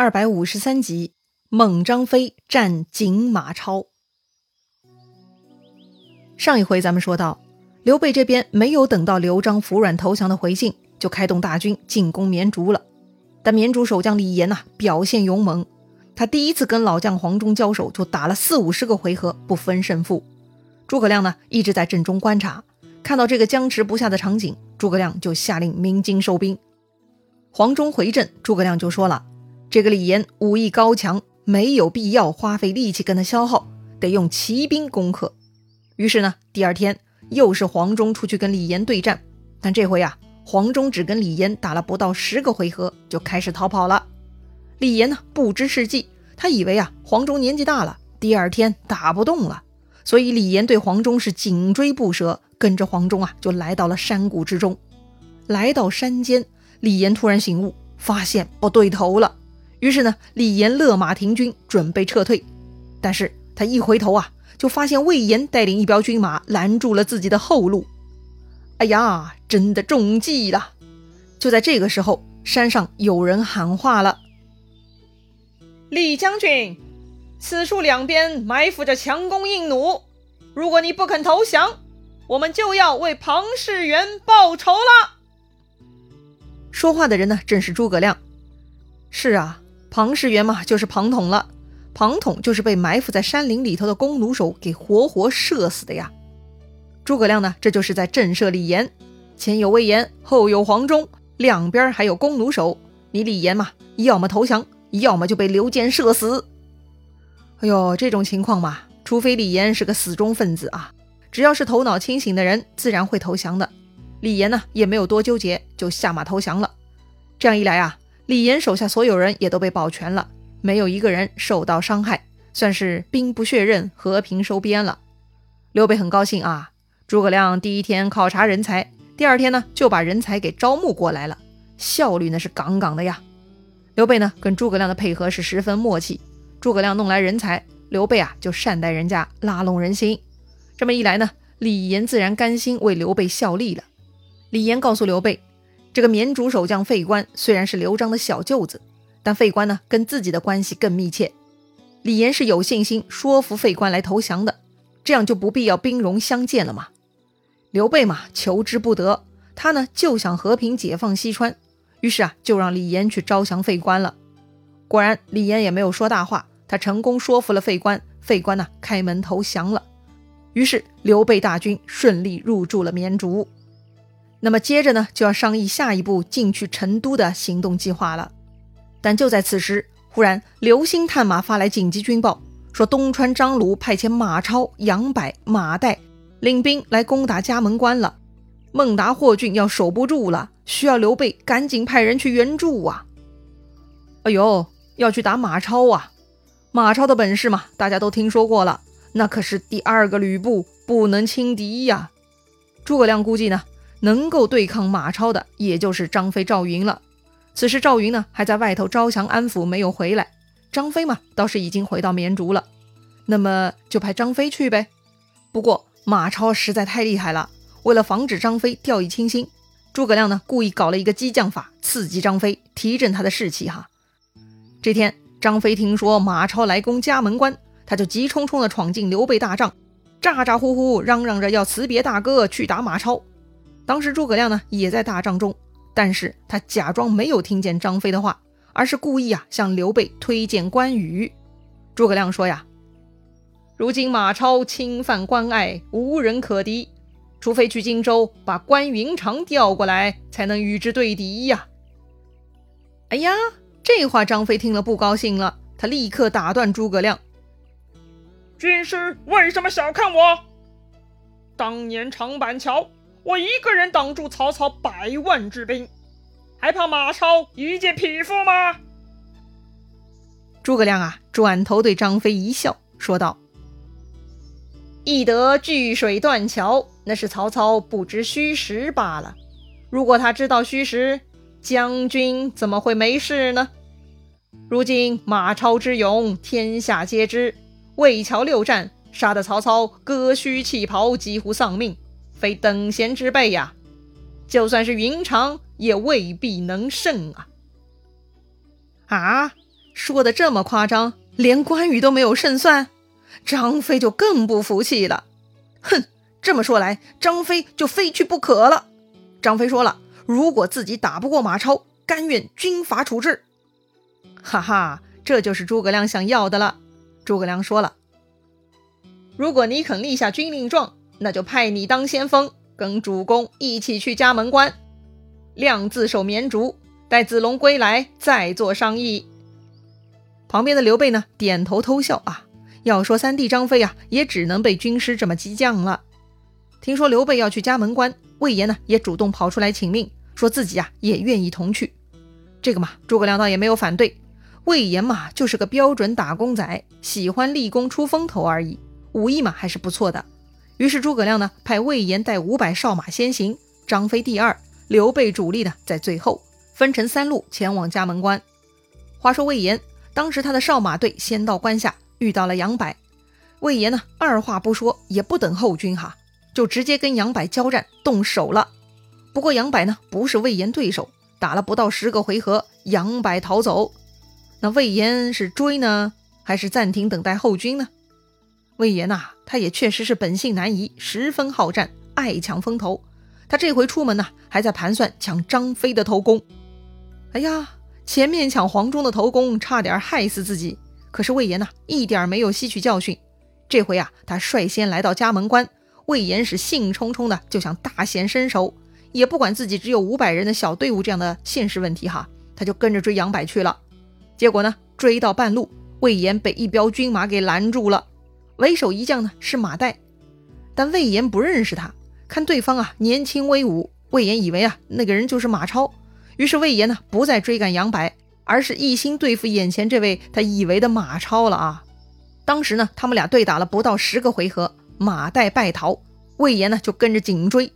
二百五十三集，猛张飞战锦马超。上一回咱们说到，刘备这边没有等到刘璋服软投降的回信，就开动大军进攻绵竹了。但绵竹守将李严呐，表现勇猛，他第一次跟老将黄忠交手，就打了四五十个回合不分胜负。诸葛亮呢，一直在阵中观察，看到这个僵持不下的场景，诸葛亮就下令鸣金收兵。黄忠回阵，诸葛亮就说了。这个李严武艺高强，没有必要花费力气跟他消耗，得用骑兵攻克。于是呢，第二天又是黄忠出去跟李严对战，但这回啊，黄忠只跟李严打了不到十个回合，就开始逃跑了。李严呢不知是计，他以为啊黄忠年纪大了，第二天打不动了，所以李严对黄忠是紧追不舍，跟着黄忠啊就来到了山谷之中。来到山间，李严突然醒悟，发现不对头了。于是呢，李严勒马停军，准备撤退。但是他一回头啊，就发现魏延带领一彪军马拦住了自己的后路。哎呀，真的中计了！就在这个时候，山上有人喊话了：“李将军，此处两边埋伏着强弓硬弩，如果你不肯投降，我们就要为庞士元报仇了。”说话的人呢，正是诸葛亮。是啊。庞士元嘛，就是庞统了。庞统就是被埋伏在山林里头的弓弩手给活活射死的呀。诸葛亮呢，这就是在震慑李严。前有魏延，后有黄忠，两边还有弓弩手。你李严嘛，要么投降，要么就被刘坚射死。哎呦，这种情况嘛，除非李严是个死忠分子啊，只要是头脑清醒的人，自然会投降的。李严呢，也没有多纠结，就下马投降了。这样一来啊。李严手下所有人也都被保全了，没有一个人受到伤害，算是兵不血刃，和平收编了。刘备很高兴啊！诸葛亮第一天考察人才，第二天呢就把人才给招募过来了，效率那是杠杠的呀。刘备呢跟诸葛亮的配合是十分默契，诸葛亮弄来人才，刘备啊就善待人家，拉拢人心。这么一来呢，李严自然甘心为刘备效力了。李严告诉刘备。这个绵竹守将费观虽然是刘璋的小舅子，但费观呢跟自己的关系更密切。李严是有信心说服费观来投降的，这样就不必要兵戎相见了嘛。刘备嘛求之不得，他呢就想和平解放西川，于是啊就让李严去招降费观了。果然李严也没有说大话，他成功说服了费观，费观呢开门投降了。于是刘备大军顺利入驻了绵竹。那么接着呢，就要商议下一步进去成都的行动计划了。但就在此时，忽然刘兴探马发来紧急军报，说东川张鲁派遣马超、杨柏、马岱领兵来攻打嘉门关了，孟达、霍峻要守不住了，需要刘备赶紧派人去援助啊！哎呦，要去打马超啊！马超的本事嘛，大家都听说过了，那可是第二个吕布，不能轻敌呀！诸葛亮估计呢。能够对抗马超的，也就是张飞、赵云了。此时赵云呢，还在外头招降安抚，没有回来。张飞嘛，倒是已经回到绵竹了。那么就派张飞去呗。不过马超实在太厉害了，为了防止张飞掉以轻心，诸葛亮呢故意搞了一个激将法，刺激张飞，提振他的士气。哈，这天张飞听说马超来攻家门关，他就急冲冲地闯进刘备大帐，咋咋呼呼嚷嚷着要辞别大哥去打马超。当时诸葛亮呢也在大帐中，但是他假装没有听见张飞的话，而是故意啊向刘备推荐关羽。诸葛亮说呀：“如今马超侵犯关隘，无人可敌，除非去荆州把关云长调过来，才能与之对敌呀。”哎呀，这话张飞听了不高兴了，他立刻打断诸葛亮：“军师为什么小看我？当年长板桥。”我一个人挡住曹操百万之兵，还怕马超一介匹夫吗？诸葛亮啊，转头对张飞一笑，说道：“易得聚水断桥，那是曹操不知虚实罢了。如果他知道虚实，将军怎么会没事呢？如今马超之勇，天下皆知。魏桥六战，杀得曹操割须弃袍，几乎丧命。”非等闲之辈呀！就算是云长，也未必能胜啊！啊，说的这么夸张，连关羽都没有胜算，张飞就更不服气了。哼，这么说来，张飞就非去不可了。张飞说了，如果自己打不过马超，甘愿军法处置。哈哈，这就是诸葛亮想要的了。诸葛亮说了，如果你肯立下军令状，那就派你当先锋，跟主公一起去嘉门关。亮自守绵竹，待子龙归来再做商议。旁边的刘备呢，点头偷笑啊。要说三弟张飞啊，也只能被军师这么激将了。听说刘备要去嘉门关，魏延呢也主动跑出来请命，说自己啊也愿意同去。这个嘛，诸葛亮倒也没有反对。魏延嘛，就是个标准打工仔，喜欢立功出风头而已，武艺嘛还是不错的。于是诸葛亮呢，派魏延带五百哨马先行，张飞第二。刘备主力呢，在最后分成三路前往嘉门关。话说魏延当时他的哨马队先到关下，遇到了杨柏。魏延呢，二话不说，也不等后军哈，就直接跟杨柏交战，动手了。不过杨柏呢，不是魏延对手，打了不到十个回合，杨柏逃走。那魏延是追呢，还是暂停等待后军呢？魏延呐，他也确实是本性难移，十分好战，爱抢风头。他这回出门呢，还在盘算抢张飞的头功。哎呀，前面抢黄忠的头功，差点害死自己。可是魏延呐，一点没有吸取教训。这回啊，他率先来到嘉门关，魏延是兴冲冲的就想大显身手，也不管自己只有五百人的小队伍这样的现实问题哈，他就跟着追杨柏去了。结果呢，追到半路，魏延被一彪军马给拦住了。为首一将呢是马岱，但魏延不认识他。看对方啊，年轻威武，魏延以为啊，那个人就是马超。于是魏延呢，不再追赶杨白，而是一心对付眼前这位他以为的马超了啊。当时呢，他们俩对打了不到十个回合，马岱败逃，魏延呢就跟着紧追。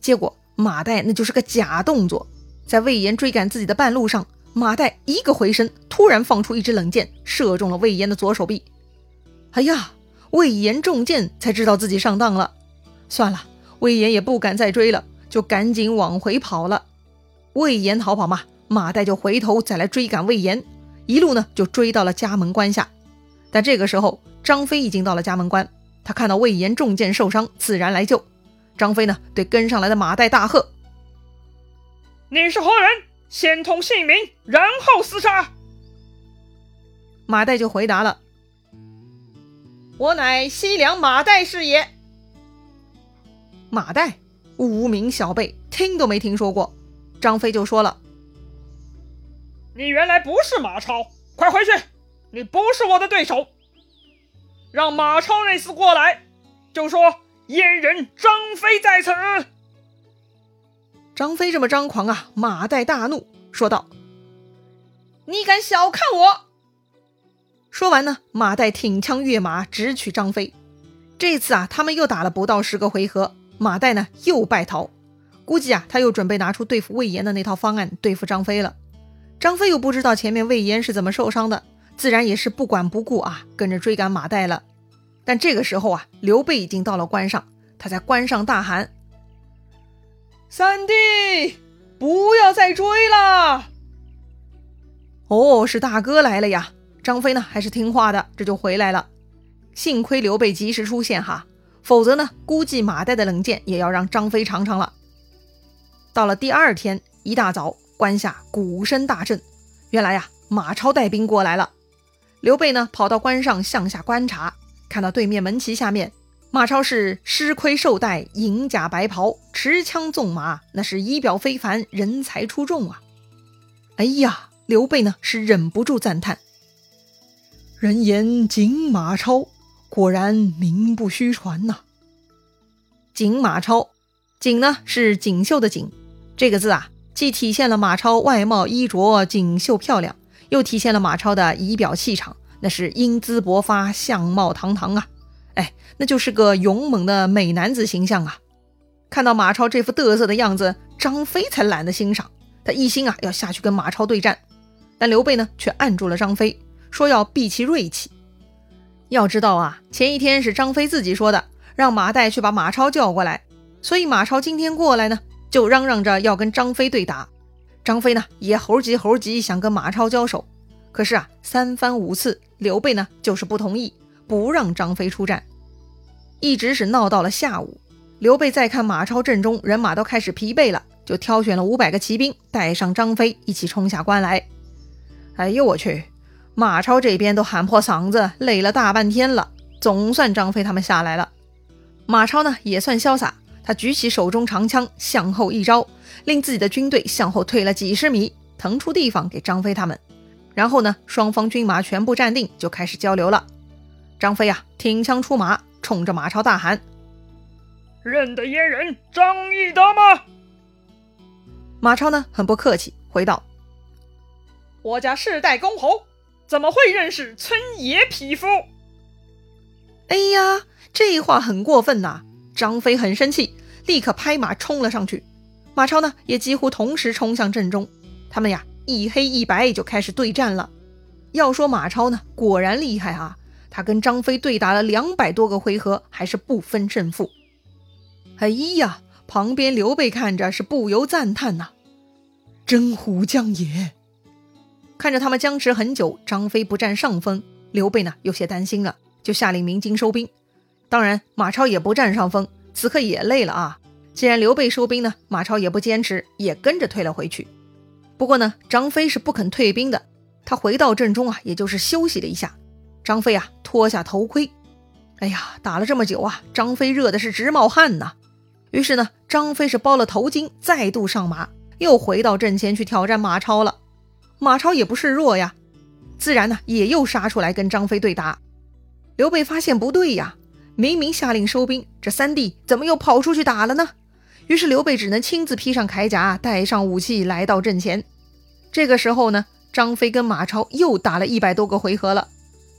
结果马岱那就是个假动作，在魏延追赶自己的半路上，马岱一个回身，突然放出一支冷箭，射中了魏延的左手臂。哎呀，魏延中箭，才知道自己上当了。算了。魏延也不敢再追了，就赶紧往回跑了。魏延逃跑嘛，马岱就回头再来追赶魏延，一路呢就追到了家门关下。但这个时候，张飞已经到了家门关，他看到魏延中箭受伤，自然来救。张飞呢对跟上来的马岱大喝：“你是何人？先通姓名，然后厮杀。”马岱就回答了：“我乃西凉马岱是也。”马岱，无名小辈，听都没听说过。张飞就说了：“你原来不是马超，快回去！你不是我的对手。让马超那厮过来，就说燕人张飞在此。”张飞这么张狂啊！马岱大怒，说道：“你敢小看我！”说完呢，马岱挺枪跃马，直取张飞。这次啊，他们又打了不到十个回合。马岱呢又败逃，估计啊他又准备拿出对付魏延的那套方案对付张飞了。张飞又不知道前面魏延是怎么受伤的，自然也是不管不顾啊，跟着追赶马岱了。但这个时候啊，刘备已经到了关上，他在关上大喊：“三弟，不要再追了！”哦，是大哥来了呀！张飞呢还是听话的，这就回来了。幸亏刘备及时出现哈。否则呢，估计马岱的冷箭也要让张飞尝尝了。到了第二天一大早，关下鼓声大震，原来呀，马超带兵过来了。刘备呢，跑到关上向下观察，看到对面门旗下面，马超是狮盔兽带，银甲白袍，持枪纵马，那是仪表非凡，人才出众啊！哎呀，刘备呢是忍不住赞叹：“人言锦马超。”果然名不虚传呐！锦马超，锦呢是锦绣的锦，这个字啊，既体现了马超外貌衣着锦绣漂亮，又体现了马超的仪表气场，那是英姿勃发，相貌堂堂啊！哎，那就是个勇猛的美男子形象啊！看到马超这副得瑟的样子，张飞才懒得欣赏，他一心啊要下去跟马超对战，但刘备呢却按住了张飞，说要避其锐气。要知道啊，前一天是张飞自己说的，让马岱去把马超叫过来。所以马超今天过来呢，就嚷嚷着要跟张飞对打。张飞呢也猴急猴急，想跟马超交手。可是啊，三番五次，刘备呢就是不同意，不让张飞出战，一直是闹到了下午。刘备再看马超阵中人马都开始疲惫了，就挑选了五百个骑兵，带上张飞一起冲下关来。哎呦我去！马超这边都喊破嗓子，累了大半天了，总算张飞他们下来了。马超呢也算潇洒，他举起手中长枪，向后一招，令自己的军队向后退了几十米，腾出地方给张飞他们。然后呢，双方军马全部站定，就开始交流了。张飞啊，挺枪出马，冲着马超大喊：“认得燕人张翼德吗？”马超呢，很不客气，回道：“我家世代公侯，怎么会认识村野匹夫？”哎呀，这话很过分呐！张飞很生气，立刻拍马冲了上去。马超呢，也几乎同时冲向阵中。他们呀。一黑一白就开始对战了。要说马超呢，果然厉害啊！他跟张飞对打了两百多个回合，还是不分胜负。哎呀，旁边刘备看着是不由赞叹呐：“真虎将也！”看着他们僵持很久，张飞不占上风，刘备呢有些担心了，就下令鸣金收兵。当然，马超也不占上风，此刻也累了啊。既然刘备收兵呢，马超也不坚持，也跟着退了回去。不过呢，张飞是不肯退兵的。他回到阵中啊，也就是休息了一下。张飞啊，脱下头盔。哎呀，打了这么久啊，张飞热的是直冒汗呐。于是呢，张飞是包了头巾，再度上马，又回到阵前去挑战马超了。马超也不示弱呀，自然呢，也又杀出来跟张飞对打。刘备发现不对呀，明明下令收兵，这三弟怎么又跑出去打了呢？于是刘备只能亲自披上铠甲，带上武器来到阵前。这个时候呢，张飞跟马超又打了一百多个回合了，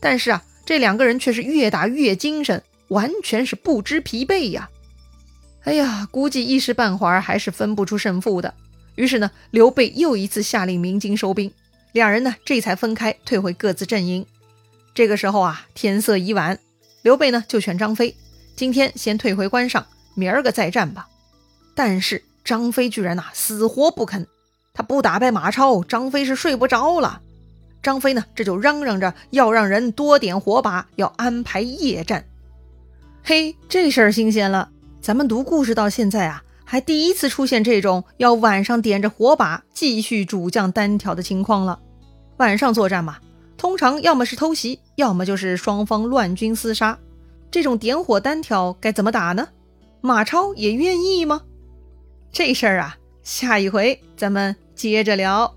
但是啊，这两个人却是越打越精神，完全是不知疲惫呀。哎呀，估计一时半会儿还是分不出胜负的。于是呢，刘备又一次下令鸣金收兵，两人呢这才分开退回各自阵营。这个时候啊，天色已晚，刘备呢就劝张飞，今天先退回关上，明儿个再战吧。但是张飞居然呐死活不肯，他不打败马超，张飞是睡不着了。张飞呢这就嚷嚷着要让人多点火把，要安排夜战。嘿，这事儿新鲜了，咱们读故事到现在啊，还第一次出现这种要晚上点着火把继续主将单挑的情况了。晚上作战嘛，通常要么是偷袭，要么就是双方乱军厮杀。这种点火单挑该怎么打呢？马超也愿意吗？这事儿啊，下一回咱们接着聊。